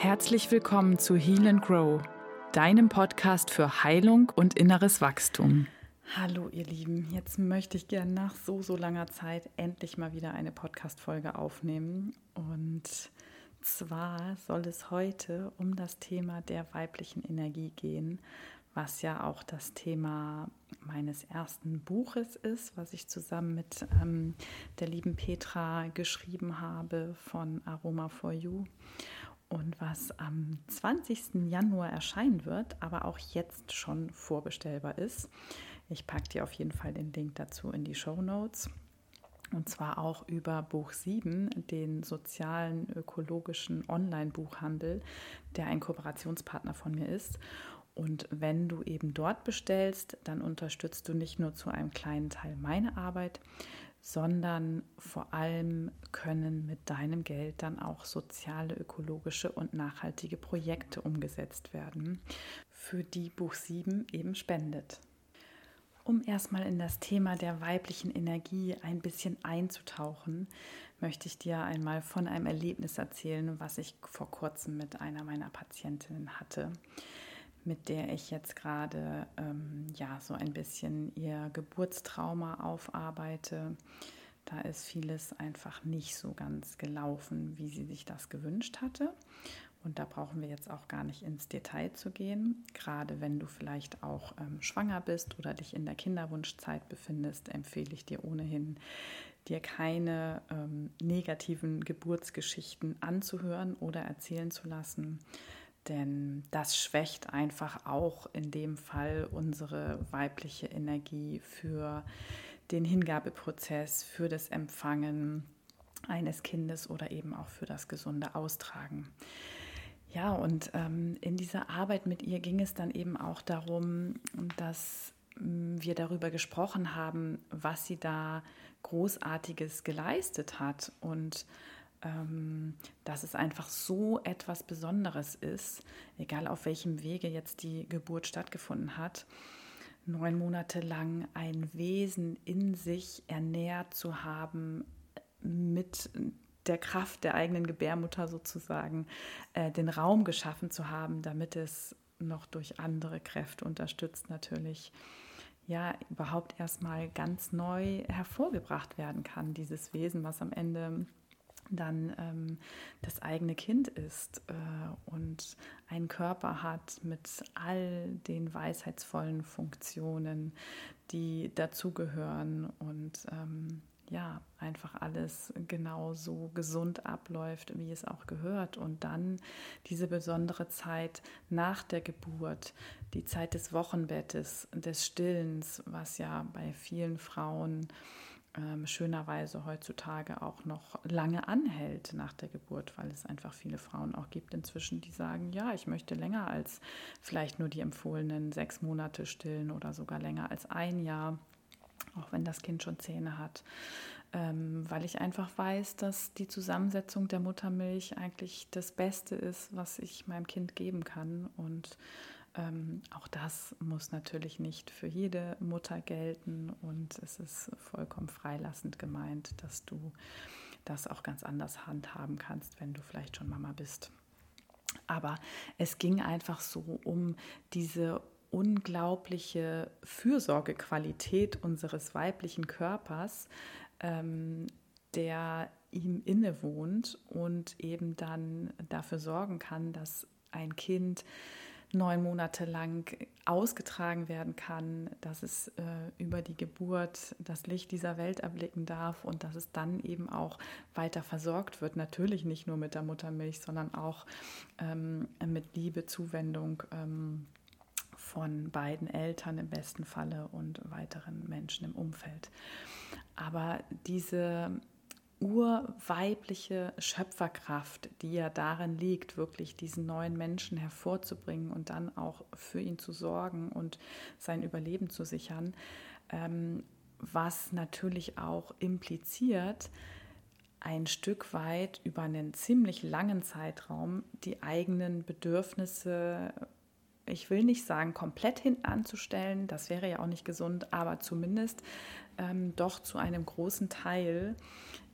Herzlich willkommen zu Heal and Grow, deinem Podcast für Heilung und inneres Wachstum. Hallo ihr Lieben, jetzt möchte ich gerne nach so, so langer Zeit endlich mal wieder eine Podcast-Folge aufnehmen. Und zwar soll es heute um das Thema der weiblichen Energie gehen, was ja auch das Thema meines ersten Buches ist, was ich zusammen mit ähm, der lieben Petra geschrieben habe von Aroma for You und was am 20. Januar erscheinen wird, aber auch jetzt schon vorbestellbar ist. Ich packe dir auf jeden Fall den Link dazu in die Show Notes. Und zwar auch über Buch 7, den sozialen ökologischen Online-Buchhandel, der ein Kooperationspartner von mir ist. Und wenn du eben dort bestellst, dann unterstützt du nicht nur zu einem kleinen Teil meine Arbeit, sondern vor allem können mit deinem Geld dann auch soziale, ökologische und nachhaltige Projekte umgesetzt werden, für die Buch 7 eben spendet. Um erstmal in das Thema der weiblichen Energie ein bisschen einzutauchen, möchte ich dir einmal von einem Erlebnis erzählen, was ich vor kurzem mit einer meiner Patientinnen hatte mit der ich jetzt gerade ähm, ja so ein bisschen ihr Geburtstrauma aufarbeite. Da ist vieles einfach nicht so ganz gelaufen, wie sie sich das gewünscht hatte. Und da brauchen wir jetzt auch gar nicht ins Detail zu gehen. Gerade wenn du vielleicht auch ähm, schwanger bist oder dich in der Kinderwunschzeit befindest, empfehle ich dir ohnehin, dir keine ähm, negativen Geburtsgeschichten anzuhören oder erzählen zu lassen, denn das schwächt einfach auch in dem Fall unsere weibliche Energie für den Hingabeprozess, für das Empfangen eines Kindes oder eben auch für das gesunde Austragen. Ja, und ähm, in dieser Arbeit mit ihr ging es dann eben auch darum, dass mm, wir darüber gesprochen haben, was sie da Großartiges geleistet hat und dass es einfach so etwas Besonderes ist, egal auf welchem Wege jetzt die Geburt stattgefunden hat, neun Monate lang ein Wesen in sich ernährt zu haben mit der Kraft der eigenen Gebärmutter sozusagen, äh, den Raum geschaffen zu haben, damit es noch durch andere Kräfte unterstützt natürlich ja überhaupt erstmal ganz neu hervorgebracht werden kann, dieses Wesen, was am Ende dann ähm, das eigene Kind ist äh, und einen Körper hat mit all den weisheitsvollen Funktionen, die dazugehören und ähm, ja, einfach alles genau so gesund abläuft, wie es auch gehört. Und dann diese besondere Zeit nach der Geburt, die Zeit des Wochenbettes, des Stillens, was ja bei vielen Frauen ähm, schönerweise heutzutage auch noch lange anhält nach der Geburt, weil es einfach viele Frauen auch gibt inzwischen, die sagen, ja, ich möchte länger als vielleicht nur die empfohlenen sechs Monate stillen oder sogar länger als ein Jahr, auch wenn das Kind schon Zähne hat, ähm, weil ich einfach weiß, dass die Zusammensetzung der Muttermilch eigentlich das Beste ist, was ich meinem Kind geben kann. Und ähm, auch das muss natürlich nicht für jede Mutter gelten und es ist vollkommen freilassend gemeint, dass du das auch ganz anders handhaben kannst, wenn du vielleicht schon Mama bist. Aber es ging einfach so um diese unglaubliche Fürsorgequalität unseres weiblichen Körpers, ähm, der ihm innewohnt und eben dann dafür sorgen kann, dass ein Kind neun Monate lang ausgetragen werden kann, dass es äh, über die Geburt das Licht dieser Welt erblicken darf und dass es dann eben auch weiter versorgt wird. Natürlich nicht nur mit der Muttermilch, sondern auch ähm, mit Liebe, Zuwendung. Ähm, von beiden Eltern im besten Falle und weiteren Menschen im Umfeld. Aber diese urweibliche Schöpferkraft, die ja darin liegt, wirklich diesen neuen Menschen hervorzubringen und dann auch für ihn zu sorgen und sein Überleben zu sichern, ähm, was natürlich auch impliziert, ein Stück weit über einen ziemlich langen Zeitraum die eigenen Bedürfnisse, ich will nicht sagen, komplett hinten anzustellen, das wäre ja auch nicht gesund, aber zumindest ähm, doch zu einem großen Teil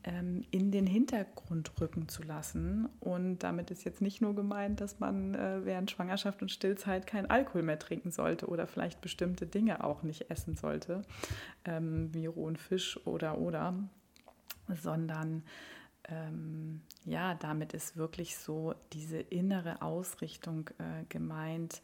in den Hintergrund rücken zu lassen. Und damit ist jetzt nicht nur gemeint, dass man äh, während Schwangerschaft und Stillzeit kein Alkohol mehr trinken sollte oder vielleicht bestimmte Dinge auch nicht essen sollte, ähm, wie rohen Fisch oder oder, sondern ähm, ja, damit ist wirklich so diese innere Ausrichtung äh, gemeint,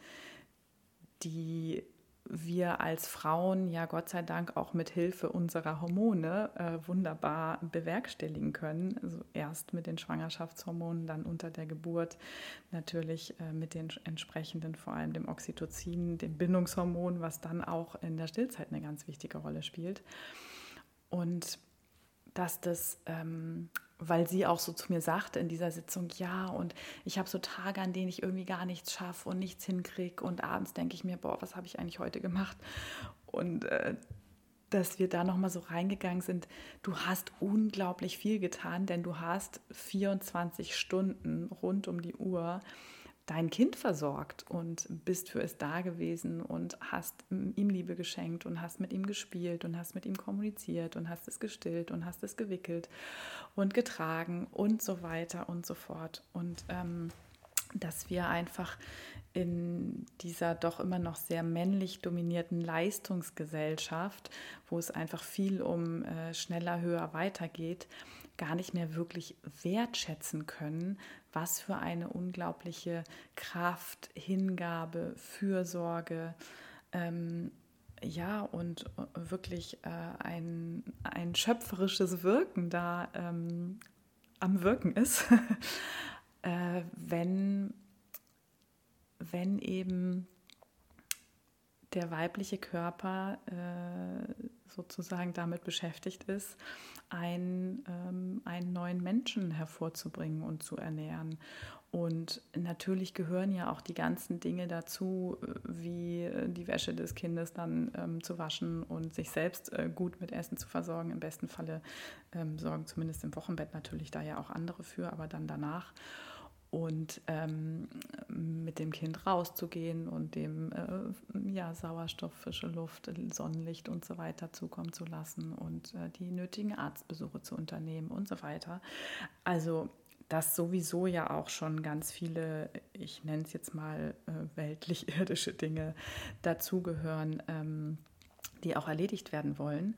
die wir als Frauen ja Gott sei Dank auch mit Hilfe unserer Hormone äh, wunderbar bewerkstelligen können. Also erst mit den Schwangerschaftshormonen, dann unter der Geburt natürlich äh, mit den entsprechenden, vor allem dem Oxytocin, dem Bindungshormon, was dann auch in der Stillzeit eine ganz wichtige Rolle spielt. Und dass das ähm, weil sie auch so zu mir sagte in dieser Sitzung, ja, und ich habe so Tage, an denen ich irgendwie gar nichts schaffe und nichts hinkriege und abends denke ich mir, boah, was habe ich eigentlich heute gemacht? Und äh, dass wir da nochmal so reingegangen sind, du hast unglaublich viel getan, denn du hast 24 Stunden rund um die Uhr dein Kind versorgt und bist für es da gewesen und hast ihm Liebe geschenkt und hast mit ihm gespielt und hast mit ihm kommuniziert und hast es gestillt und hast es gewickelt und getragen und so weiter und so fort. Und ähm, dass wir einfach in dieser doch immer noch sehr männlich dominierten Leistungsgesellschaft, wo es einfach viel um äh, schneller, höher, weiter geht, gar nicht mehr wirklich wertschätzen können, was für eine unglaubliche Kraft, Hingabe, Fürsorge, ähm, ja, und äh, wirklich äh, ein, ein schöpferisches Wirken da ähm, am Wirken ist, äh, wenn, wenn eben der weibliche Körper äh, sozusagen damit beschäftigt ist, ein, ähm, einen neuen Menschen hervorzubringen und zu ernähren. Und natürlich gehören ja auch die ganzen Dinge dazu, äh, wie äh, die Wäsche des Kindes dann ähm, zu waschen und sich selbst äh, gut mit Essen zu versorgen. Im besten Falle ähm, sorgen zumindest im Wochenbett natürlich da ja auch andere für, aber dann danach und ähm, mit dem Kind rauszugehen und dem äh, ja, Sauerstoff, frische Luft, Sonnenlicht und so weiter zukommen zu lassen und äh, die nötigen Arztbesuche zu unternehmen und so weiter. Also dass sowieso ja auch schon ganz viele, ich nenne es jetzt mal äh, weltlich-irdische Dinge dazugehören, ähm, die auch erledigt werden wollen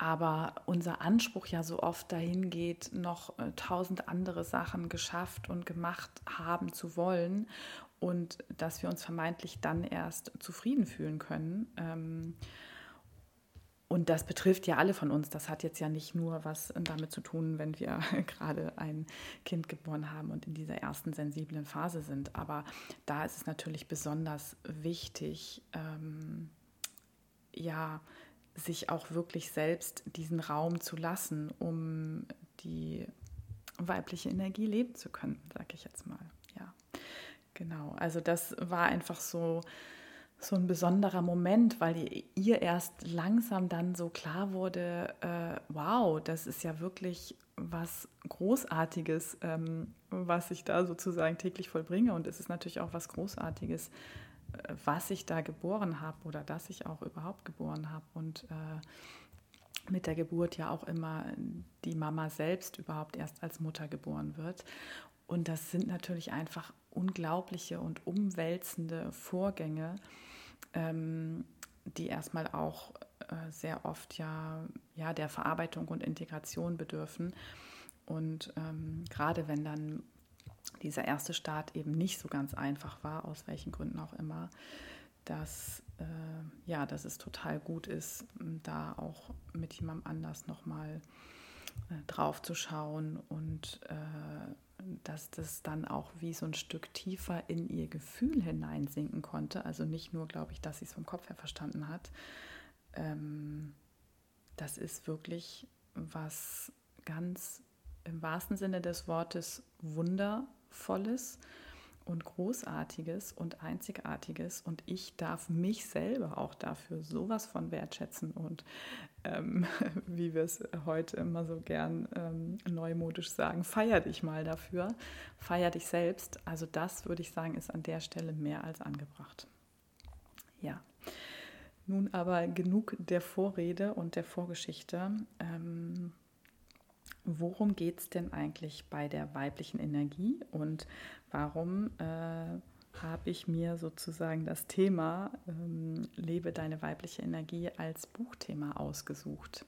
aber unser Anspruch ja so oft dahin geht, noch äh, tausend andere Sachen geschafft und gemacht haben zu wollen und dass wir uns vermeintlich dann erst zufrieden fühlen können. Ähm, und das betrifft ja alle von uns. Das hat jetzt ja nicht nur was damit zu tun, wenn wir gerade ein Kind geboren haben und in dieser ersten sensiblen Phase sind. Aber da ist es natürlich besonders wichtig, ähm, ja, sich auch wirklich selbst diesen Raum zu lassen, um die weibliche Energie leben zu können, sage ich jetzt mal. Ja, genau. Also das war einfach so so ein besonderer Moment, weil ihr erst langsam dann so klar wurde, äh, wow, das ist ja wirklich was Großartiges, ähm, was ich da sozusagen täglich vollbringe. Und es ist natürlich auch was Großartiges, was ich da geboren habe oder dass ich auch überhaupt geboren habe und äh, mit der Geburt ja auch immer die Mama selbst überhaupt erst als Mutter geboren wird. Und das sind natürlich einfach unglaubliche und umwälzende Vorgänge, ähm, die erstmal auch äh, sehr oft ja, ja der Verarbeitung und Integration bedürfen. Und ähm, gerade wenn dann dieser erste Start eben nicht so ganz einfach war, aus welchen Gründen auch immer, dass, äh, ja, dass es total gut ist, da auch mit jemandem anders nochmal äh, drauf zu schauen und äh, dass das dann auch wie so ein Stück tiefer in ihr Gefühl hineinsinken konnte. Also nicht nur, glaube ich, dass sie es vom Kopf her verstanden hat. Ähm, das ist wirklich was ganz im wahrsten Sinne des Wortes Wundervolles und Großartiges und Einzigartiges. Und ich darf mich selber auch dafür sowas von wertschätzen und ähm, wie wir es heute immer so gern ähm, neumodisch sagen, feier dich mal dafür, feier dich selbst. Also das würde ich sagen, ist an der Stelle mehr als angebracht. Ja. Nun aber genug der Vorrede und der Vorgeschichte. Ähm, worum geht es denn eigentlich bei der weiblichen Energie und warum äh, habe ich mir sozusagen das Thema ähm, Lebe deine weibliche Energie als Buchthema ausgesucht.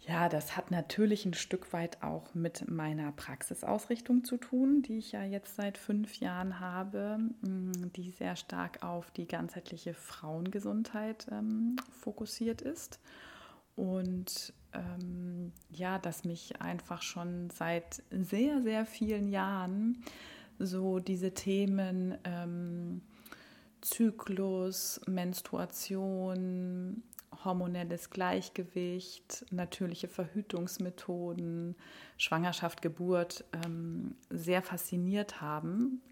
Ja, das hat natürlich ein Stück weit auch mit meiner Praxisausrichtung zu tun, die ich ja jetzt seit fünf Jahren habe, mm, die sehr stark auf die ganzheitliche Frauengesundheit ähm, fokussiert ist. Und ähm, ja, dass mich einfach schon seit sehr, sehr vielen Jahren so diese Themen ähm, Zyklus, Menstruation, hormonelles Gleichgewicht, natürliche Verhütungsmethoden, Schwangerschaft, Geburt ähm, sehr fasziniert haben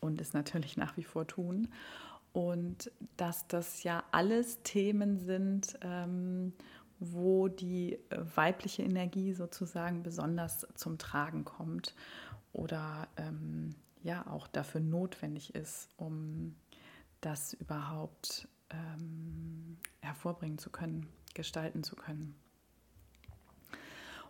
und es natürlich nach wie vor tun. Und dass das ja alles Themen sind, ähm, wo die weibliche Energie sozusagen besonders zum Tragen kommt oder ähm, ja auch dafür notwendig ist, um das überhaupt ähm, hervorbringen zu können, gestalten zu können.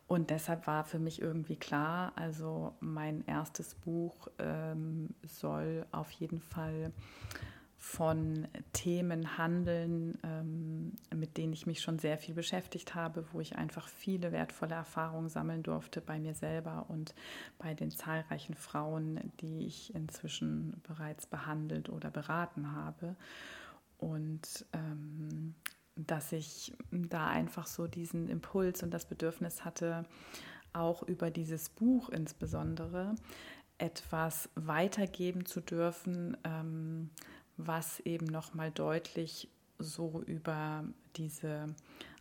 Und deshalb war für mich irgendwie klar, also mein erstes Buch ähm, soll auf jeden Fall von Themen handeln, ähm, mit denen ich mich schon sehr viel beschäftigt habe, wo ich einfach viele wertvolle Erfahrungen sammeln durfte bei mir selber und bei den zahlreichen Frauen, die ich inzwischen bereits behandelt oder beraten habe. Und ähm, dass ich da einfach so diesen Impuls und das Bedürfnis hatte, auch über dieses Buch insbesondere etwas weitergeben zu dürfen, ähm, was eben nochmal deutlich so über diese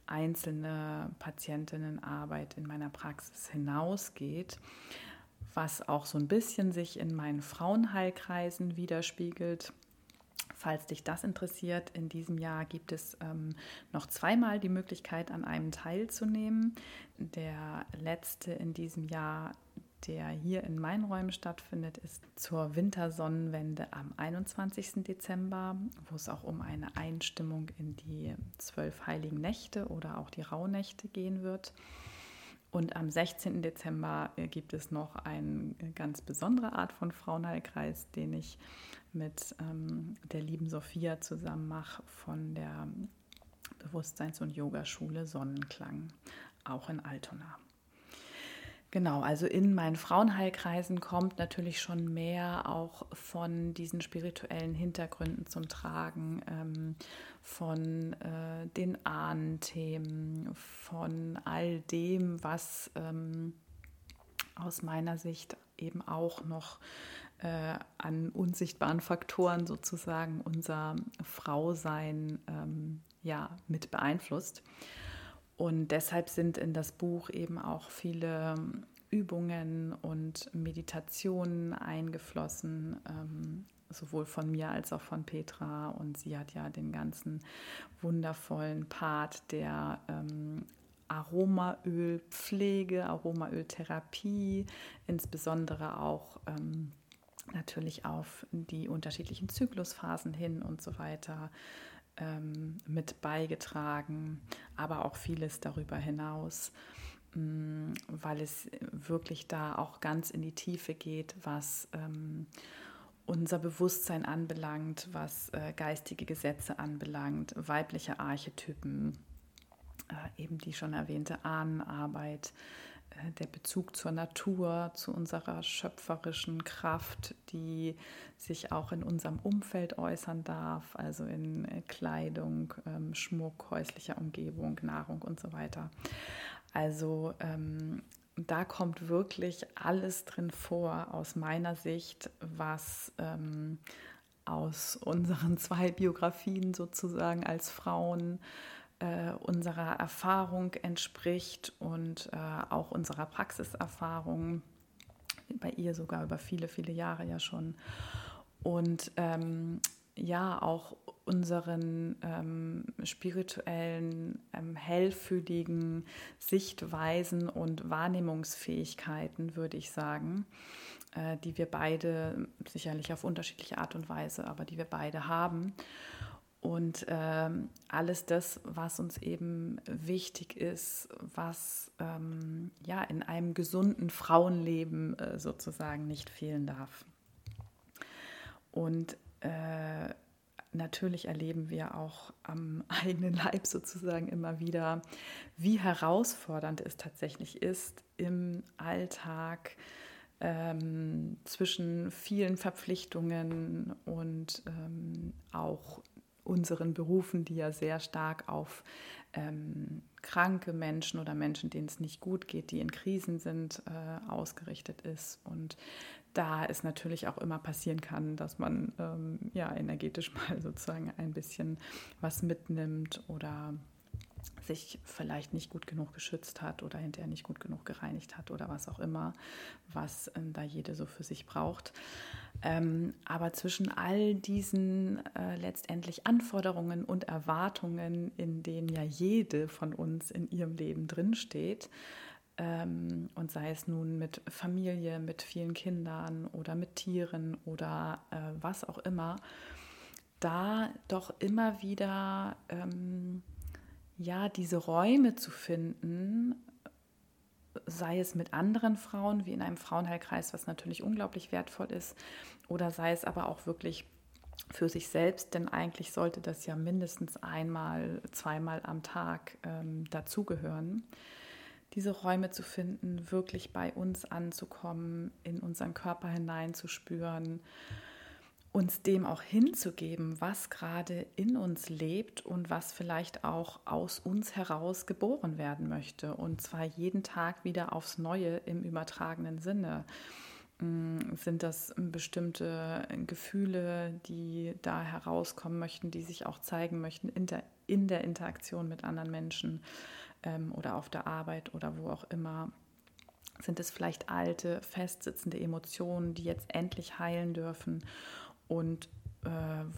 einzelne Patientinnenarbeit in meiner Praxis hinausgeht, was auch so ein bisschen sich in meinen Frauenheilkreisen widerspiegelt. Falls dich das interessiert, in diesem Jahr gibt es ähm, noch zweimal die Möglichkeit, an einem teilzunehmen. Der letzte in diesem Jahr der hier in meinen Räumen stattfindet, ist zur Wintersonnenwende am 21. Dezember, wo es auch um eine Einstimmung in die zwölf heiligen Nächte oder auch die Rauhnächte gehen wird. Und am 16. Dezember gibt es noch eine ganz besondere Art von Frauenheilkreis, den ich mit ähm, der lieben Sophia zusammen mache von der Bewusstseins- und Yogaschule Sonnenklang, auch in Altona. Genau, also in meinen Frauenheilkreisen kommt natürlich schon mehr auch von diesen spirituellen Hintergründen zum Tragen, ähm, von äh, den Ahnenthemen, von all dem, was ähm, aus meiner Sicht eben auch noch äh, an unsichtbaren Faktoren sozusagen unser Frausein ähm, ja, mit beeinflusst. Und deshalb sind in das Buch eben auch viele Übungen und Meditationen eingeflossen, ähm, sowohl von mir als auch von Petra. Und sie hat ja den ganzen wundervollen Part der ähm, Aromaölpflege, Aromaöltherapie, insbesondere auch ähm, natürlich auf die unterschiedlichen Zyklusphasen hin und so weiter ähm, mit beigetragen, aber auch vieles darüber hinaus, mh, mm, weil es wirklich da auch ganz in die Tiefe geht, was ähm, unser Bewusstsein anbelangt, was äh, geistige Gesetze anbelangt, weibliche Archetypen, äh, eben die schon erwähnte Ahnenarbeit, der Bezug zur Natur, zu unserer schöpferischen Kraft, die sich auch in unserem Umfeld äußern darf, also in äh, Kleidung, ähm, Schmuck, häuslicher Umgebung, Nahrung und so weiter. Also ähm, da kommt wirklich alles drin vor aus meiner Sicht, was ähm, aus unseren zwei Biografien sozusagen als Frauen äh, unserer Erfahrung entspricht und äh, auch unserer Praxiserfahrung, bei ihr sogar über viele, viele Jahre ja schon. Und ähm, ja, auch unseren ähm, spirituellen, ähm, hellfühligen Sichtweisen und Wahrnehmungsfähigkeiten, würde ich sagen, äh, die wir beide sicherlich auf unterschiedliche Art und Weise, aber die wir beide haben. Und ähm, alles das, was uns eben wichtig ist, was ähm, ja in einem gesunden Frauenleben äh, sozusagen nicht fehlen darf. Und äh, natürlich erleben wir auch am eigenen Leib sozusagen immer wieder, wie herausfordernd es tatsächlich ist, im Alltag ähm, zwischen vielen Verpflichtungen und ähm, auch unseren Berufen, die ja sehr stark auf ähm, kranke Menschen oder Menschen, denen es nicht gut geht, die in Krisen sind, äh, ausgerichtet ist. Und da es natürlich auch immer passieren kann, dass man ähm, ja energetisch mal sozusagen ein bisschen was mitnimmt oder sich vielleicht nicht gut genug geschützt hat oder hinterher nicht gut genug gereinigt hat oder was auch immer, was äh, da jede so für sich braucht. Ähm, aber zwischen all diesen äh, letztendlich Anforderungen und Erwartungen, in denen ja jede von uns in ihrem Leben drinsteht, ähm, und sei es nun mit Familie, mit vielen Kindern oder mit Tieren oder äh, was auch immer, da doch immer wieder ähm, ja diese Räume zu finden, sei es mit anderen Frauen, wie in einem Frauenheilkreis, was natürlich unglaublich wertvoll ist, oder sei es aber auch wirklich für sich selbst, denn eigentlich sollte das ja mindestens einmal, zweimal am Tag ähm, dazugehören. Diese Räume zu finden, wirklich bei uns anzukommen, in unseren Körper hineinzuspüren, uns dem auch hinzugeben, was gerade in uns lebt und was vielleicht auch aus uns heraus geboren werden möchte. Und zwar jeden Tag wieder aufs Neue im übertragenen Sinne. Mm, sind das bestimmte Gefühle, die da herauskommen möchten, die sich auch zeigen möchten in der, in der Interaktion mit anderen Menschen? ähm, oder auf der Arbeit oder wo auch immer? Sind es vielleicht alte, festsitzende Emotionen, die jetzt endlich heilen dürfen und äh,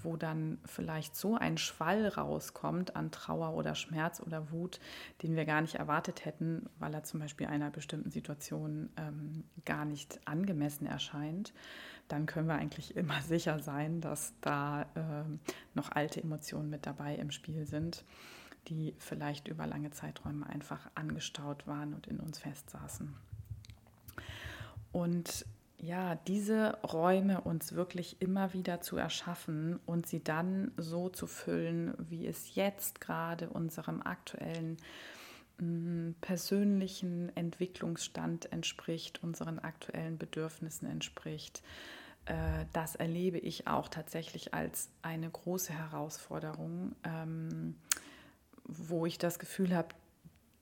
wo dann vielleicht so ein Schwall rauskommt an Trauer oder Schmerz oder Wut, den wir gar nicht erwartet hätten, weil er zum Beispiel einer bestimmten Situation ähm, gar nicht angemessen erscheint, dann können wir eigentlich immer sicher sein, dass da äh, noch alte Emotionen mit dabei im Spiel sind die vielleicht über lange Zeiträume einfach angestaut waren und in uns festsaßen. Und ja, diese Räume uns wirklich immer wieder zu erschaffen und sie dann so zu füllen, wie es jetzt gerade unserem aktuellen mm, persönlichen Entwicklungsstand entspricht, unseren aktuellen Bedürfnissen entspricht. Äh, das erlebe ich auch tatsächlich als eine große Herausforderung. Ähm, wo ich das Gefühl habe,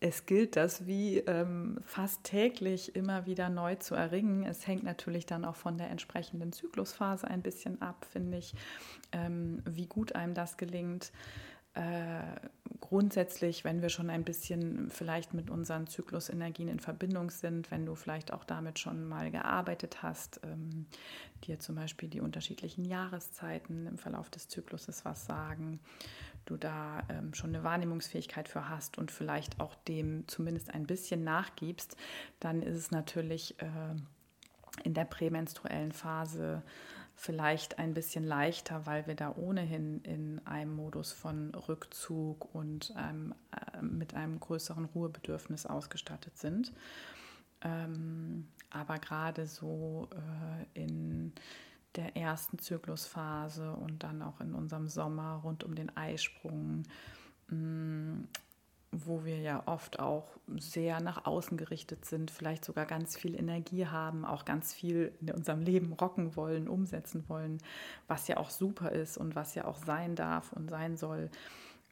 es gilt das wie ähm, fast täglich immer wieder neu zu erringen. Es hängt natürlich dann auch von der entsprechenden Zyklusphase ein bisschen ab, finde ich, ähm, wie gut einem das gelingt. Äh, grundsätzlich, wenn wir schon ein bisschen vielleicht mit unseren Zyklusenergien in Verbindung sind, wenn du vielleicht auch damit schon mal gearbeitet hast, ähm, dir zum Beispiel die unterschiedlichen Jahreszeiten im Verlauf des Zykluses was sagen, du da ähm, schon eine Wahrnehmungsfähigkeit für hast und vielleicht auch dem zumindest ein bisschen nachgibst, dann ist es natürlich äh, in der prämenstruellen Phase vielleicht ein bisschen leichter, weil wir da ohnehin in einem Modus von Rückzug und einem, äh, mit einem größeren Ruhebedürfnis ausgestattet sind. Ähm, aber gerade so äh, in der ersten Zyklusphase und dann auch in unserem Sommer rund um den Eisprung, mm, wo wir ja oft auch sehr nach außen gerichtet sind, vielleicht sogar ganz viel Energie haben, auch ganz viel in unserem Leben rocken wollen, umsetzen wollen, was ja auch super ist und was ja auch sein darf und sein soll.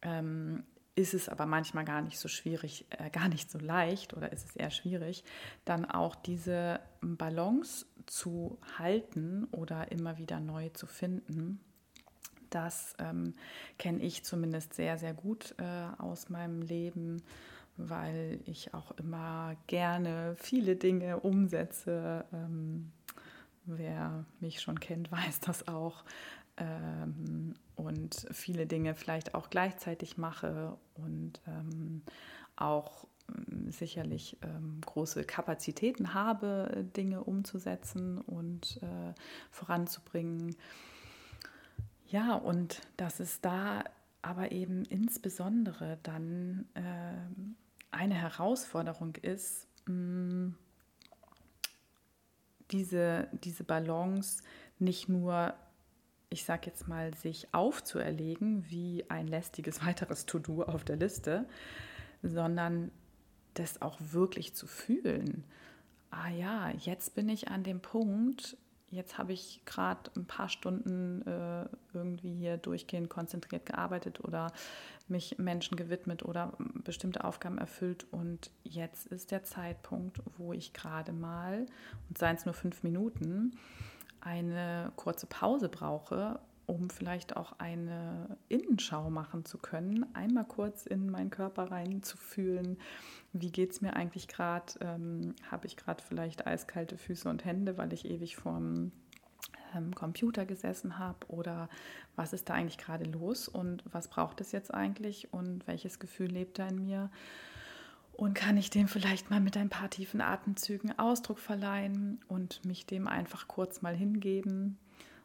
Ähm, ist es aber manchmal gar nicht so schwierig, äh, gar nicht so leicht oder ist es eher schwierig, dann auch diese Balance zu halten oder immer wieder neu zu finden. Das ähm, kenne ich zumindest sehr, sehr gut äh, aus meinem Leben, weil ich auch immer gerne viele Dinge umsetze. Ähm, wer mich schon kennt, weiß das auch ähm, und viele Dinge vielleicht auch gleichzeitig mache und ähm, auch ähm, sicherlich ähm, große Kapazitäten habe, Dinge umzusetzen und äh, voranzubringen. Ja, und dass es da aber eben insbesondere dann äh, eine Herausforderung ist, mh, mm, diese, diese Balance nicht nur, ich sage jetzt mal, sich aufzuerlegen wie ein lästiges weiteres To-Do auf der Liste, sondern das auch wirklich zu fühlen. Ah ja, jetzt bin ich an dem Punkt, jetzt habe ich gerade ein paar Stunden äh, irgendwie hier durchgehend konzentriert gearbeitet oder mich Menschen gewidmet oder bestimmte Aufgaben erfüllt. Und jetzt ist der Zeitpunkt, wo ich gerade mal, und seien es nur fünf Minuten, eine kurze Pause brauche, um vielleicht auch eine Innenschau machen zu können, einmal kurz in meinen Körper reinzufühlen, wie geht es mir eigentlich gerade, ähm, habe ich gerade vielleicht eiskalte Füße und Hände, weil ich ewig vorm ähm, Computer gesessen habe oder was ist da eigentlich gerade los? Und was braucht es jetzt eigentlich? Und welches Gefühl lebt da in mir. Und kann ich dem vielleicht mal mit ein paar tiefen Atemzügen Ausdruck verleihen und mich dem einfach kurz mal hingeben?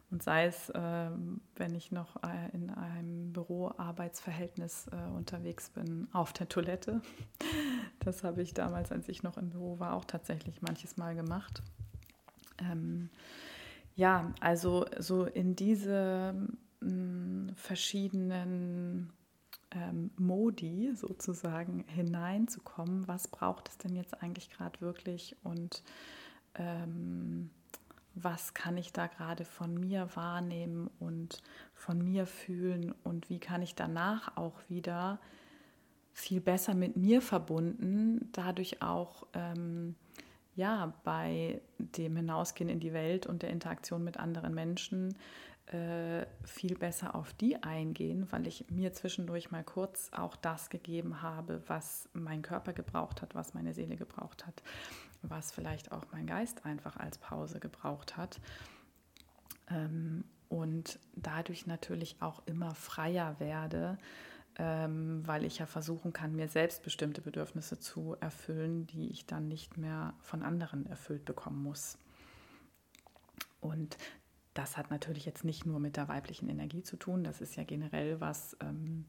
Und sei es, äh, wenn ich noch äh, in einem Büroarbeitsverhältnis äh, unterwegs bin, auf der Toilette. Das habe ich damals, als ich noch im Büro war, auch tatsächlich manches Mal gemacht. Ähm, ja, also so in diese mh, mm, verschiedenen ähm, Modi sozusagen hineinzukommen. Was braucht es denn jetzt eigentlich gerade wirklich und ähm, was kann ich da gerade von mir wahrnehmen und von mir fühlen und wie kann ich danach auch wieder viel besser mit mir verbunden, dadurch auch ähm, ja bei dem Hinausgehen in die Welt und der Interaktion mit anderen Menschen äh, viel besser auf die eingehen, weil ich mir zwischendurch mal kurz auch das gegeben habe, was mein Körper gebraucht hat, was meine Seele gebraucht hat, was vielleicht auch mein Geist einfach als Pause gebraucht hat. Ähm, und dadurch natürlich auch immer freier werde, ähm, weil ich ja versuchen kann, mir selbst bestimmte Bedürfnisse zu erfüllen, die ich dann nicht mehr von anderen erfüllt bekommen muss. Und das hat natürlich jetzt nicht nur mit der weiblichen Energie zu tun, das ist ja generell was, ähm,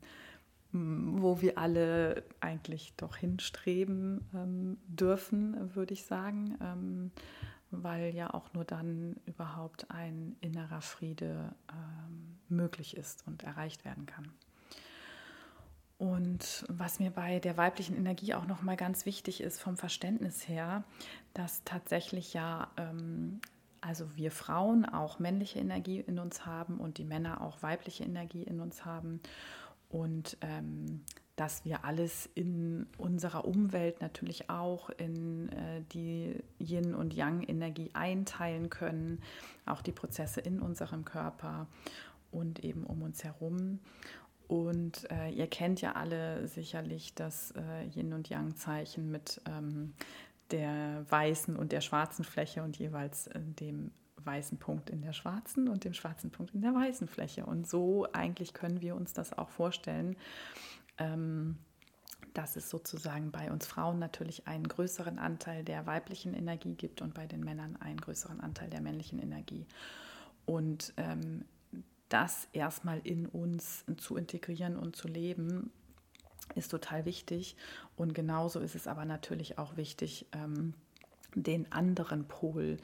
wo wir alle eigentlich doch hinstreben ähm, dürfen, würde ich sagen, ähm, weil ja auch nur dann überhaupt ein innerer Friede ähm, möglich ist und erreicht werden kann. Und was mir bei der weiblichen Energie auch noch mal ganz wichtig ist vom Verständnis her, dass tatsächlich ja ähm, also wir Frauen auch männliche Energie in uns haben und die Männer auch weibliche Energie in uns haben und ähm, dass wir alles in unserer Umwelt natürlich auch in äh, die Yin- und Yang-Energie einteilen können, auch die Prozesse in unserem Körper und eben um uns herum. Und äh, ihr kennt ja alle sicherlich das äh, Yin- und Yang-Zeichen mit ähm, der weißen und der schwarzen Fläche und jeweils äh, dem weißen Punkt in der schwarzen und dem schwarzen Punkt in der weißen Fläche. Und so eigentlich können wir uns das auch vorstellen, ähm, dass es sozusagen bei uns Frauen natürlich einen größeren Anteil der weiblichen Energie gibt und bei den Männern einen größeren Anteil der männlichen Energie. Und ähm, das erstmal in uns zu integrieren und zu leben, ist total wichtig. Und genauso ist es aber natürlich auch wichtig, ähm, den anderen Pol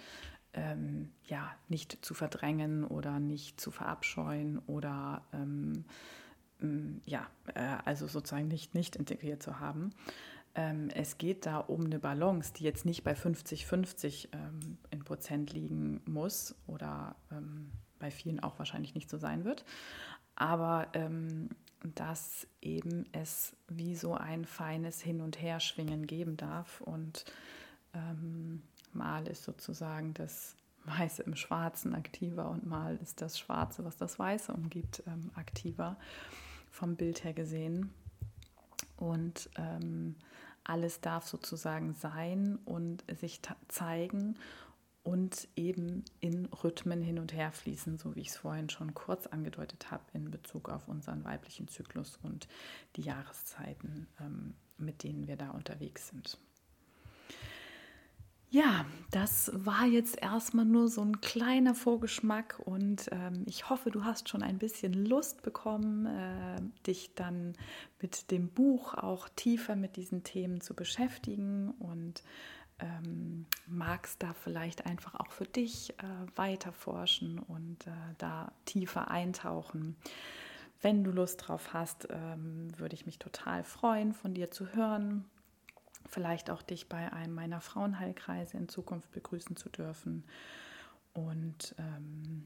ähm, ja, nicht zu verdrängen oder nicht zu verabscheuen oder ähm, mm, ja, äh, also sozusagen nicht, nicht integriert zu haben. Ähm, es geht da um eine Balance, die jetzt nicht bei 50-50 ähm, in Prozent liegen muss oder ähm, bei vielen auch wahrscheinlich nicht so sein wird. Aber dass eben es wie so ein feines Hin- und Herschwingen geben darf. Und ähm, mal ist sozusagen das Weiße im Schwarzen aktiver und mal ist das Schwarze, was das Weiße umgibt, ähm, aktiver vom Bild her gesehen. Und ähm, alles darf sozusagen sein und sich zeigen und eben in Rhythmen hin und her fließen, so wie ich es vorhin schon kurz angedeutet habe in Bezug auf unseren weiblichen Zyklus und die Jahreszeiten, ähm, mit denen wir da unterwegs sind. Ja, das war jetzt erstmal nur so ein kleiner Vorgeschmack und ähm, ich hoffe, du hast schon ein bisschen Lust bekommen, äh, dich dann mit dem Buch auch tiefer mit diesen Themen zu beschäftigen und ähm, magst da vielleicht einfach auch für dich äh, weiter forschen und äh, da tiefer eintauchen. Wenn du Lust drauf hast, ähm, würde ich mich total freuen, von dir zu hören vielleicht auch dich bei einem meiner Frauenheilkreise in Zukunft begrüßen zu dürfen. Und ähm,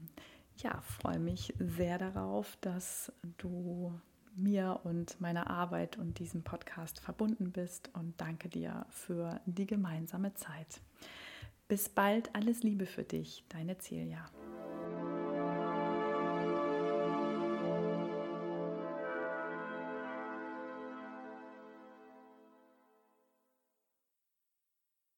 ja, freue mich sehr darauf, dass du mir und meiner Arbeit und diesem Podcast verbunden bist und danke dir für die gemeinsame Zeit. Bis bald, alles Liebe für dich, deine Celia.